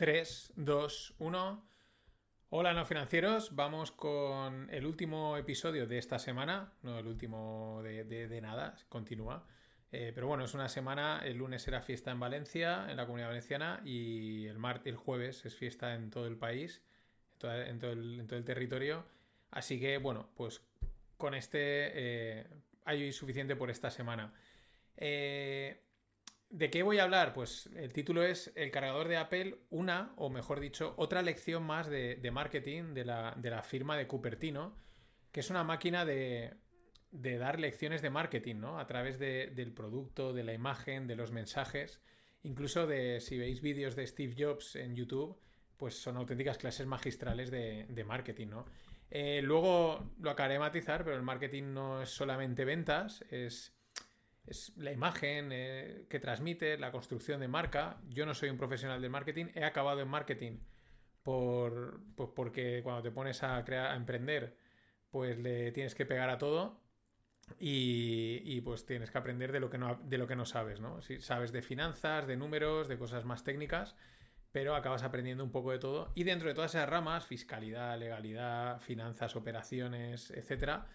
3, 2, 1. Hola no financieros, vamos con el último episodio de esta semana, no el último de, nada, continúa. Eh, pero bueno, es una semana, el lunes era fiesta en Valencia, en la comunidad valenciana, y el, el jueves es fiesta en todo el país, en todo, el, en todo el, territorio. Así que bueno, pues con este eh, hay suficiente por esta semana. Eh, ¿De qué voy a hablar? Pues el título es El cargador de Apple, una, o mejor dicho, otra lección más de, marketing de la, firma de Cupertino, que es una máquina de, dar lecciones de marketing, ¿no? A través del producto, de la imagen, de los mensajes, incluso de, si veis vídeos de Steve Jobs en YouTube, pues son auténticas clases magistrales de, marketing, ¿no? Eh, luego lo acabaré de matizar, pero el marketing no es solamente ventas, es es la imagen eh, que transmite, la construcción de marca. Yo no soy un profesional del marketing, he acabado en marketing por, pues porque cuando te pones a, crear, a emprender, pues le tienes que pegar a todo y, pues tienes que aprender de lo que no, de lo que no sabes, ¿no? Si sabes de finanzas, de números, de cosas más técnicas, pero acabas aprendiendo un poco de todo. Y dentro de todas esas ramas, fiscalidad, legalidad, finanzas, operaciones, etcétera,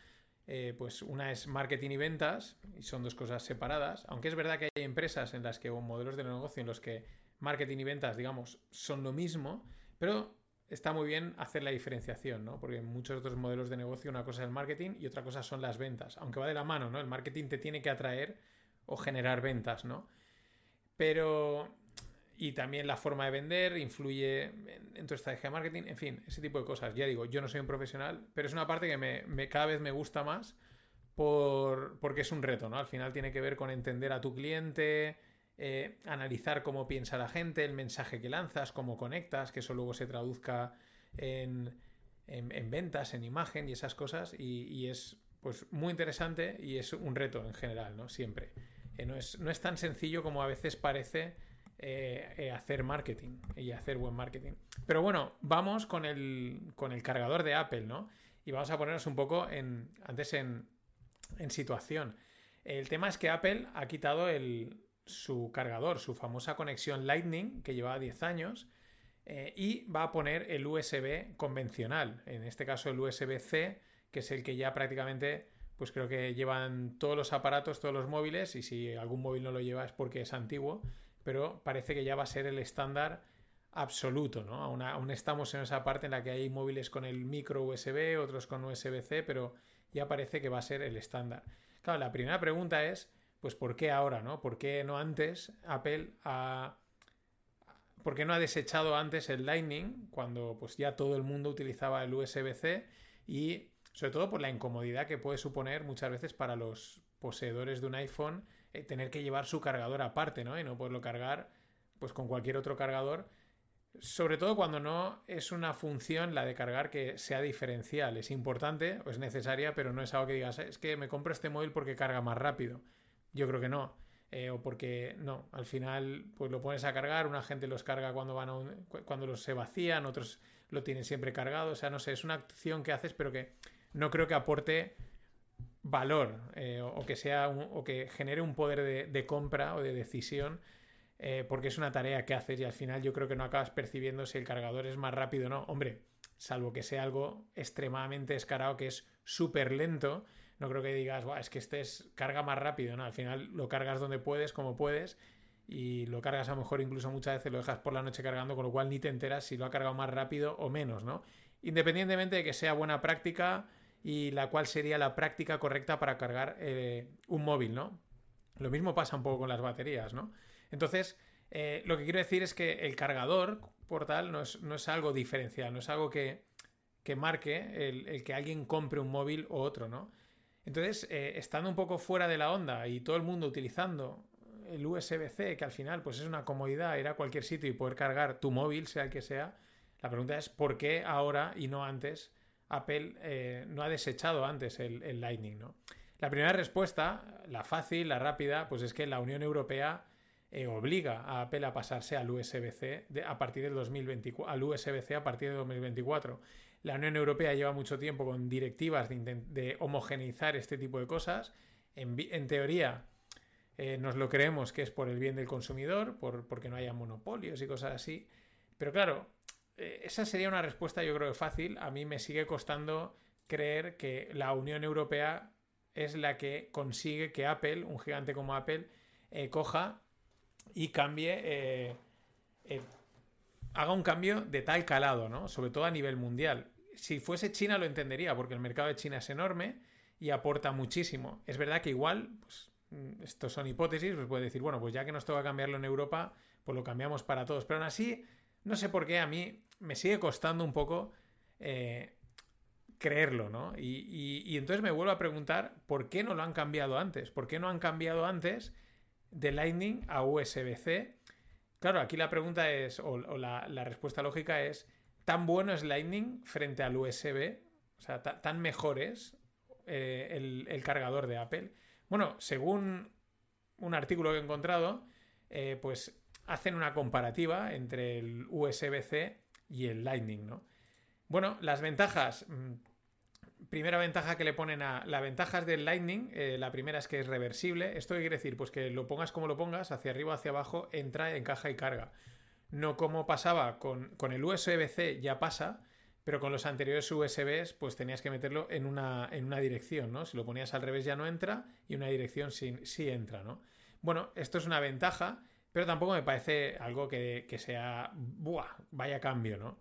eh, pues una es marketing y ventas, y son dos cosas separadas, aunque es verdad que hay empresas en las que, o modelos de negocio en los que marketing y ventas, digamos, son lo mismo, pero está muy bien hacer la diferenciación, ¿no? Porque en muchos otros modelos de negocio una cosa es el marketing y otra cosa son las ventas, aunque va de la mano, ¿no? El marketing te tiene que atraer o generar ventas, ¿no? Pero y también la forma de vender influye en, tu estrategia de marketing, en fin, ese tipo de cosas. Ya digo, yo no soy un profesional, pero es una parte que me, cada vez me gusta más por, porque es un reto, ¿no? Al final tiene que ver con entender a tu cliente, eh, analizar cómo piensa la gente, el mensaje que lanzas, cómo conectas, que eso luego se traduzca en, en, ventas, en imagen y esas cosas, y, es pues muy interesante y es un reto en general, ¿no? Siempre. Eh, no, es, no es tan sencillo como a veces parece eh, eh, hacer marketing y hacer buen marketing. Pero bueno, vamos con el, con el cargador de Apple, ¿no? Y vamos a ponernos un poco en, antes en, situación. El tema es que Apple ha quitado el, su cargador, su famosa conexión Lightning, que llevaba 10 años, eh, y va a poner el USB convencional, en este caso el USB-C, que es el que ya prácticamente, pues creo que llevan todos los aparatos, todos los móviles, y si algún móvil no lo lleva es porque es antiguo, pero parece que ya va a ser el estándar absoluto, ¿no? Aún, estamos en esa parte en la que hay móviles con el micro USB, otros con USB-C, pero ya parece que va a ser el estándar. Claro, la primera pregunta es, pues ¿por qué ahora, no? ¿Por qué no antes Apple ha... ¿Por qué no ha desechado antes el Lightning cuando pues ya todo el mundo utilizaba el USB-C y sobre todo por la incomodidad que puede suponer muchas veces para los poseedores de un iPhone eh, tener que llevar su cargador aparte, ¿no? Y no poderlo cargar pues con cualquier otro cargador. Sobre todo cuando no es una función la de cargar que sea diferencial. Es importante o es necesaria, pero no es algo que digas, es que me compro este móvil porque carga más rápido. Yo creo que no. Eh, o porque no, al final pues lo pones a cargar, una gente los carga cuando van a cuando los se vacían, otros lo tienen siempre cargado, o sea, no sé, es una acción que haces pero que no creo que aporte valor eh, o que sea o que genere un poder de, compra o de decisión eh, porque es una tarea que haces y al final yo creo que no acabas percibiendo si el cargador es más rápido o no. Hombre, salvo que sea algo extremadamente escarado que es súper lento, no creo que digas, es que este es, carga más rápido, ¿no? Al final lo cargas donde puedes, como puedes, y lo cargas a lo mejor incluso muchas veces lo dejas por la noche cargando, con lo cual ni te enteras si lo ha cargado más rápido o menos, ¿no? Independientemente de que sea buena práctica, y la cual sería la práctica correcta para cargar eh, un móvil, ¿no? Lo mismo pasa un poco con las baterías, ¿no? Entonces, eh, lo que quiero decir es que el cargador portal no es, no es algo diferencial, no es algo que, que marque el, que alguien compre un móvil o otro, ¿no? Entonces, eh, estando un poco fuera de la onda y todo el mundo utilizando el USB-C, que al final pues es una comodidad ir a cualquier sitio y poder cargar tu móvil, sea el que sea, la pregunta es ¿por qué ahora y no antes Apple eh, no ha desechado antes el, Lightning, ¿no? La primera respuesta, la fácil, la rápida, pues es que la Unión Europea eh, obliga a Apple a pasarse al USB-C a partir del 2024, al USB-C a partir de 2024. La Unión Europea lleva mucho tiempo con directivas de, homogeneizar este tipo de cosas. En, teoría, eh, nos lo creemos que es por el bien del consumidor, por, porque no haya monopolios y cosas así. Pero claro, esa sería una respuesta yo creo que fácil. A mí me sigue costando creer que la Unión Europea es la que consigue que Apple, un gigante como Apple, eh, coja y cambie, eh, haga un cambio de tal calado, ¿no? Sobre todo a nivel mundial. Si fuese China lo entendería, porque el mercado de China es enorme y aporta muchísimo. Es verdad que igual, pues, mm, estos son hipótesis, pues puede decir, bueno, pues ya que nos toca cambiarlo en Europa, pues lo cambiamos para todos. Pero aún así, no sé por qué a mí me sigue costando un poco eh, creerlo, ¿no? Y, entonces me vuelvo a preguntar por qué no lo han cambiado antes, por qué no han cambiado antes de Lightning a USB-C. Claro, aquí la pregunta es, o, la, respuesta lógica es, ¿tan bueno es Lightning frente al USB? O sea, ¿tan mejor es eh, el, cargador de Apple? Bueno, según un artículo que he encontrado, eh, pues hacen una comparativa entre el USB-C y el Lightning, ¿no? Bueno, las ventajas. Mm, primera ventaja que le ponen a. Las ventajas del Lightning, eh, la primera es que es reversible. ¿Esto quiere decir? Pues que lo pongas como lo pongas, hacia arriba hacia abajo, entra, encaja y carga. No como pasaba con, con el USB-C, ya pasa, pero con los anteriores USBs, pues tenías que meterlo en una, en una dirección, ¿no? Si lo ponías al revés ya no entra y una dirección sí, sí entra, ¿no? Bueno, esto es una ventaja pero tampoco me parece algo que, sea, ¡buah! Vaya cambio, ¿no?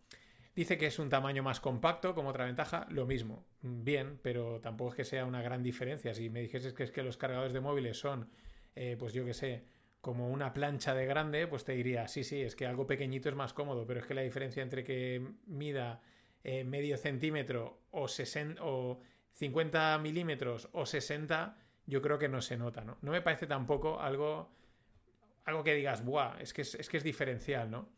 Dice que es un tamaño más compacto, como otra ventaja, lo mismo. Bien, pero tampoco es que sea una gran diferencia. Si me dijeses que es que los cargadores de móviles son, eh, pues yo qué sé, como una plancha de grande, pues te diría, sí, sí, es que algo pequeñito es más cómodo, pero es que la diferencia entre que mida eh, medio centímetro o, 60, o 50 milímetros o 60, yo creo que no se nota, ¿no? No me parece tampoco algo algo que digas, ¡buah! Es que es, que es diferencial, ¿no?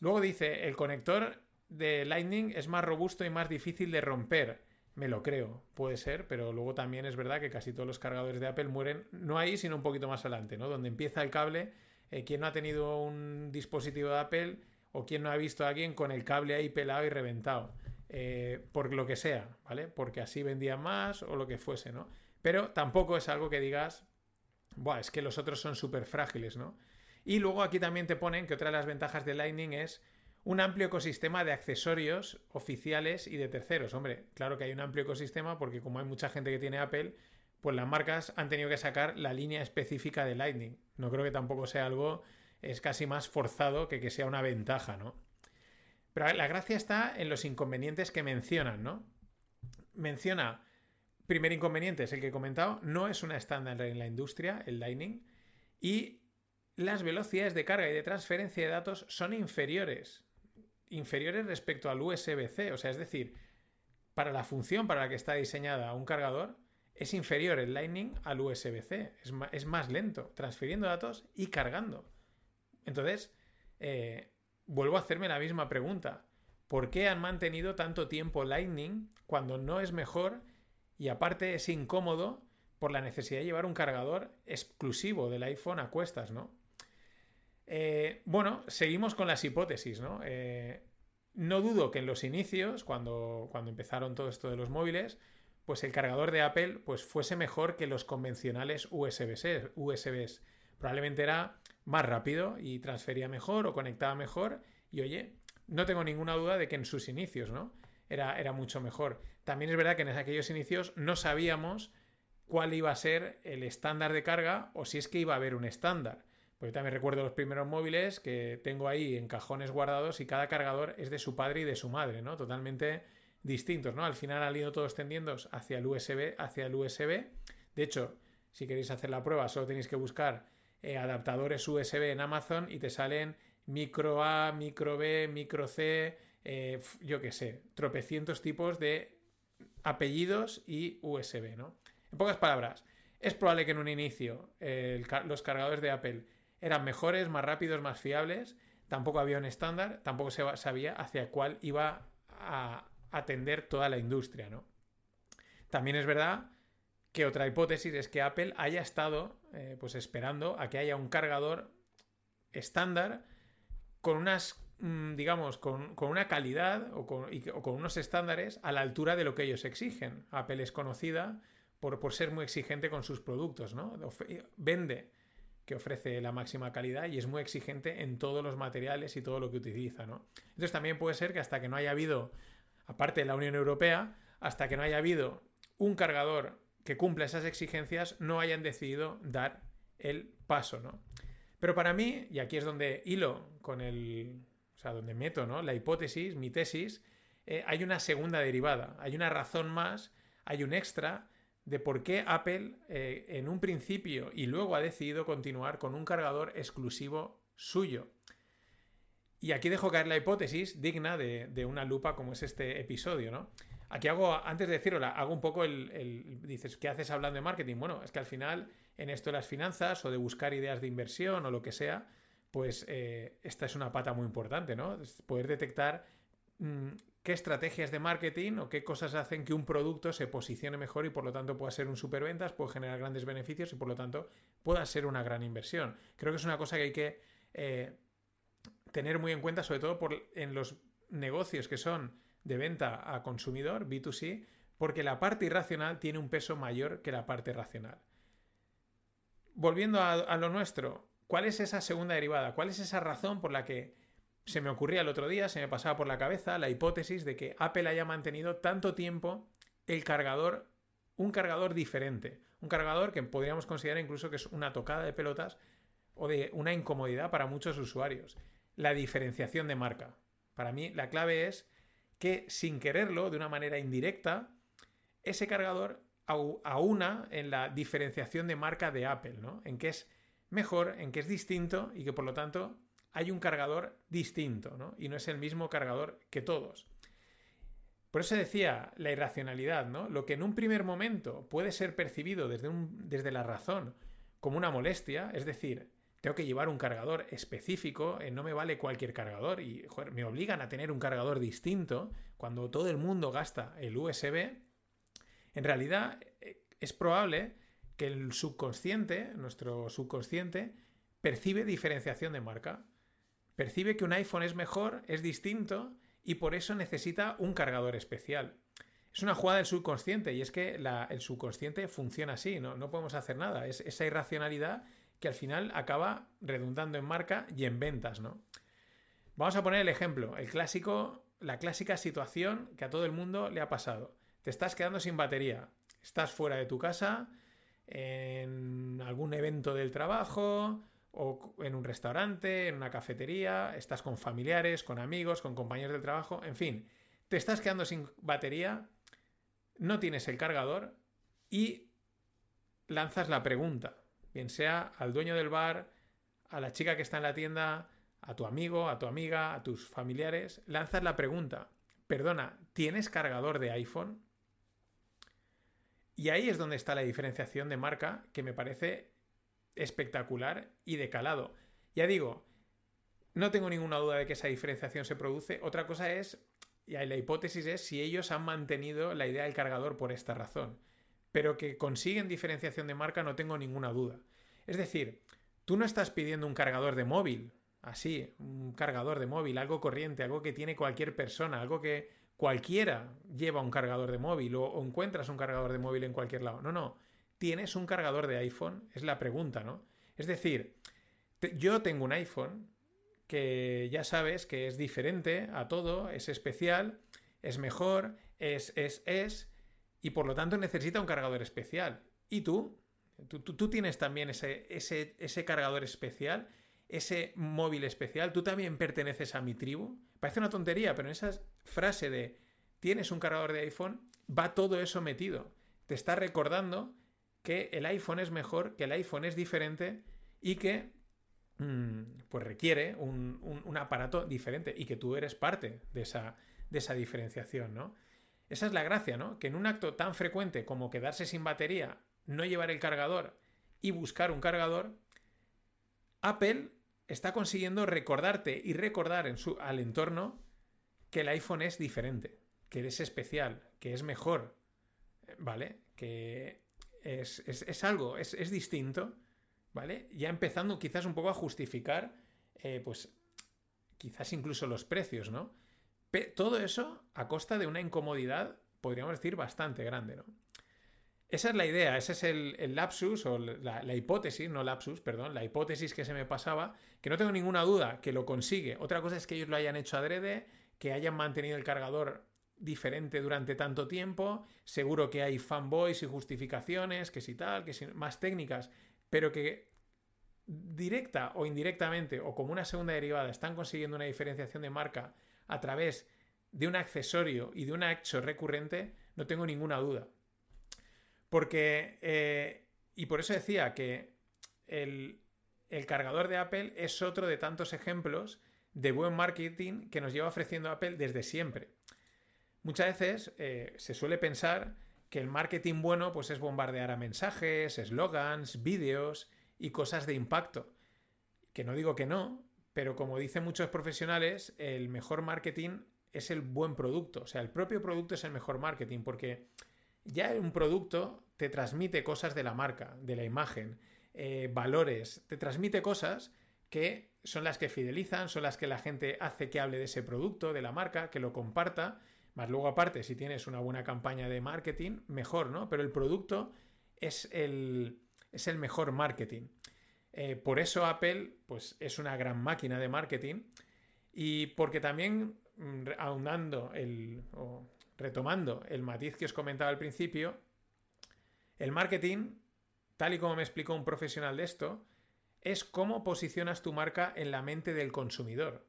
Luego dice, el conector de Lightning es más robusto y más difícil de romper. Me lo creo, puede ser, pero luego también es verdad que casi todos los cargadores de Apple mueren, no ahí, sino un poquito más adelante, ¿no? Donde empieza el cable, eh, quien no ha tenido un dispositivo de Apple o quien no ha visto a alguien con el cable ahí pelado y reventado, eh, por lo que sea, ¿vale? Porque así vendía más o lo que fuese, ¿no? Pero tampoco es algo que digas, Buah, es que los otros son súper frágiles, ¿no? Y luego aquí también te ponen que otra de las ventajas de Lightning es un amplio ecosistema de accesorios oficiales y de terceros. Hombre, claro que hay un amplio ecosistema porque como hay mucha gente que tiene Apple, pues las marcas han tenido que sacar la línea específica de Lightning. No creo que tampoco sea algo, es casi más forzado que que sea una ventaja, ¿no? Pero la gracia está en los inconvenientes que mencionan, ¿no? Menciona Primer inconveniente es el que he comentado, no es una estándar en la industria, el Lightning, y las velocidades de carga y de transferencia de datos son inferiores, inferiores respecto al USB-C, o sea, es decir, para la función para la que está diseñada un cargador, es inferior el Lightning al USB-C, es, más lento, transfiriendo datos y cargando. Entonces, eh, vuelvo a hacerme la misma pregunta. ¿Por qué han mantenido tanto tiempo Lightning cuando no es mejor y aparte es incómodo por la necesidad de llevar un cargador exclusivo del iPhone a cuestas, ¿no? Eh, bueno, seguimos con las hipótesis, ¿no? Eh, no dudo que en los inicios, cuando, cuando empezaron todo esto de los móviles, pues el cargador de Apple pues fuese mejor que los convencionales USB-C, USBs. Probablemente era más rápido y transfería mejor o conectaba mejor. Y oye, no tengo ninguna duda de que en sus inicios, ¿no? Era, era mucho mejor. También es verdad que en aquellos inicios no sabíamos cuál iba a ser el estándar de carga o si es que iba a haber un estándar. Porque también recuerdo los primeros móviles que tengo ahí en cajones guardados y cada cargador es de su padre y de su madre, ¿no? Totalmente distintos, ¿no? Al final han ido todos tendiendo hacia el USB, hacia el USB. De hecho, si queréis hacer la prueba, solo tenéis que buscar eh, adaptadores USB en Amazon y te salen micro A, micro B, micro C, eh, yo qué sé, tropecientos tipos de apellidos y USB, ¿no? En pocas palabras, es probable que en un inicio los cargadores de Apple eran mejores, más rápidos, más fiables, tampoco había un estándar, tampoco se sabía hacia cuál iba a atender toda la industria, ¿no? También es verdad que otra hipótesis es que Apple haya estado eh, pues esperando a que haya un cargador estándar con unas digamos, con, una calidad o con, unos estándares a la altura de lo que ellos exigen. Apple es conocida por, por ser muy exigente con sus productos, ¿no? Vende que ofrece la máxima calidad y es muy exigente en todos los materiales y todo lo que utiliza, ¿no? Entonces también puede ser que hasta que no haya habido, aparte de la Unión Europea, hasta que no haya habido un cargador que cumpla esas exigencias, no hayan decidido dar el paso, ¿no? Pero para mí, y aquí es donde hilo con el, sea, donde meto, ¿no? La hipótesis, mi tesis, eh, hay una segunda derivada, hay una razón más, hay un extra de por qué Apple eh, en un principio y luego ha decidido continuar con un cargador exclusivo suyo. Y aquí dejo caer la hipótesis digna de, una lupa como es este episodio, ¿no? Aquí hago, antes de decirlo, hago un poco el, Dices, ¿qué haces hablando de marketing? Bueno, es que al final, en esto de las finanzas o de buscar ideas de inversión o lo que sea, pues eh, esta es una pata muy importante, ¿no? poder detectar mm, qué estrategias de marketing o qué cosas hacen que un producto se posicione mejor y por lo tanto pueda ser un superventas, puede generar grandes beneficios y por lo tanto pueda ser una gran inversión. Creo que es una cosa que hay que eh, tener muy en cuenta, sobre todo en los negocios que son de venta a consumidor, B2C, porque la parte irracional tiene un peso mayor que la parte racional. Volviendo a lo nuestro, ¿cuál es esa segunda derivada? ¿Cuál es esa razón por la que se me ocurría el otro día, se me pasaba por la cabeza la hipótesis de que Apple haya mantenido tanto tiempo el cargador, un cargador diferente, un cargador que podríamos considerar incluso que es una tocada de pelotas o de una incomodidad para muchos usuarios. La diferenciación de marca. Para mí la clave es que sin quererlo, de una manera indirecta, ese cargador aúna en la diferenciación de marca de Apple, ¿no? En que es mejor, en que es distinto y que por lo tanto hay un cargador distinto, ¿no? Y no es el mismo cargador que todos. Por eso decía la irracionalidad, ¿no? Lo que en un primer momento puede ser percibido desde, desde la razón como una molestia, es decir, tengo que llevar un cargador específico, eh, no me vale cualquier cargador y me obligan a tener un cargador distinto cuando todo el mundo gasta el USB, en realidad eh, es probable que el subconsciente, nuestro subconsciente, percibe diferenciación de marca percibe que un iPhone es mejor, es distinto y por eso necesita un cargador especial. Es una jugada del subconsciente y es que el subconsciente funciona así, ¿no? no podemos hacer nada. Es esa irracionalidad que al final acaba redundando en marca y en ventas, ¿no? Vamos a poner el ejemplo, el clásico, la clásica situación que a todo el mundo le ha pasado. Te estás quedando sin batería, estás fuera de tu casa, en algún evento del trabajo, o en un restaurante, en una cafetería, estás con familiares, con amigos, con compañeros de trabajo, en fin, te estás quedando sin batería, no tienes el cargador y lanzas la pregunta, bien sea al dueño del bar, a la chica que está en la tienda, a tu amigo, a tu amiga, a tus familiares, lanzas la pregunta, perdona, ¿tienes cargador de iPhone? Y ahí es donde está la diferenciación de marca que me parece espectacular y de calado. Ya digo, no tengo ninguna duda de que esa diferenciación se produce. Otra cosa es, y la hipótesis es si ellos han mantenido la idea del cargador por esta razón. Pero que consiguen diferenciación de marca no tengo ninguna duda. Es decir, tú no estás pidiendo un cargador de móvil, así, un cargador de móvil, algo corriente, algo que tiene cualquier persona, algo que cualquiera lleva un cargador de móvil o, encuentras un cargador de móvil en cualquier lado. No, no ¿Tienes un cargador de iPhone? Es la pregunta, ¿no? Es decir, yo tengo un iPhone que ya sabes que es diferente a todo, es especial, es mejor, es, es, es, y por lo tanto necesita un cargador especial. ¿Y tú? ¿Tú, tienes también ese, ese, ese cargador especial? Ese móvil especial, tú también perteneces a mi tribu. Parece una tontería, pero en esa frase de tienes un cargador de iPhone, va todo eso metido. Te está recordando que el iPhone es mejor, que el iPhone es diferente y que mm, pues requiere un, aparato diferente y que tú eres parte de esa, de esa diferenciación, ¿no? Esa es la gracia, ¿no? Que en un acto tan frecuente como quedarse sin batería, no llevar el cargador y buscar un cargador, Apple está consiguiendo recordarte y recordar en su, al entorno que el iPhone es diferente, que es especial, que es mejor, ¿vale? Que es, algo, es, distinto, ¿vale? Ya empezando quizás un poco a justificar, eh, pues quizás incluso los precios, ¿no? todo eso a costa de una incomodidad, podríamos decir, bastante grande, ¿no? Esa es la idea, ese es el, lapsus o la, la, hipótesis, no lapsus, perdón, la hipótesis que se me pasaba, que no tengo ninguna duda que lo consigue. Otra cosa es que ellos lo hayan hecho adrede, que hayan mantenido el cargador diferente durante tanto tiempo, seguro que hay fanboys y justificaciones, que si tal, que si más técnicas, pero que directa o indirectamente o como una segunda derivada están consiguiendo una diferenciación de marca a través de un accesorio y de un hecho recurrente, no tengo ninguna duda. Porque, eh, y por eso decía que el, el cargador de Apple es otro de tantos ejemplos de buen marketing que nos lleva ofreciendo Apple desde siempre. Muchas veces eh, se suele pensar que el marketing bueno pues es bombardear a mensajes, eslogans, vídeos y cosas de impacto. Que no digo que no, pero como dicen muchos profesionales, el mejor marketing es el buen producto. O sea, el propio producto es el mejor marketing porque ya un producto te transmite cosas de la marca, de la imagen, eh, valores, te transmite cosas que son las que fidelizan, son las que la gente hace que hable de ese producto, de la marca, que lo comparta más luego aparte, si tienes una buena campaña de marketing, mejor, ¿no? Pero el producto es el, es el mejor marketing. Eh, por eso Apple pues, es una gran máquina de marketing y porque también, mm, aunando el, retomando el matiz que os comentaba al principio, el marketing, tal y como me explicó un profesional de esto, es cómo posicionas tu marca en la mente del consumidor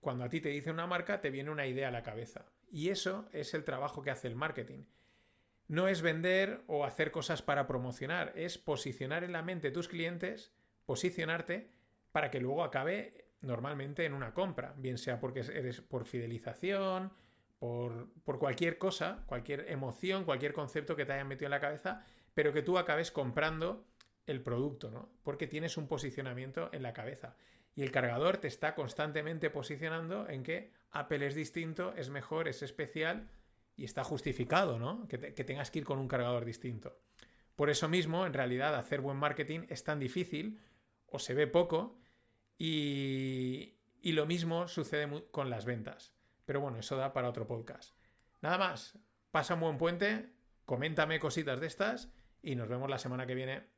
cuando a ti te dice una marca, te viene una idea a la cabeza. Y eso es el trabajo que hace el marketing. No es vender o hacer cosas para promocionar, es posicionar en la mente tus clientes, posicionarte para que luego acabe normalmente en una compra, bien sea porque eres por fidelización, por, cualquier cosa, cualquier emoción, cualquier concepto que te hayan metido en la cabeza, pero que tú acabes comprando el producto, ¿no? Porque tienes un posicionamiento en la cabeza y el cargador te está constantemente posicionando en que Apple es distinto, es mejor, es especial y está justificado, ¿no? Que, tengas que ir con un cargador distinto. Por eso mismo, en realidad, hacer buen marketing es tan difícil o se ve poco y lo mismo sucede con las ventas. Pero bueno, eso da para otro podcast. Nada más, pasa un buen puente, coméntame cositas de estas y nos vemos la semana que viene.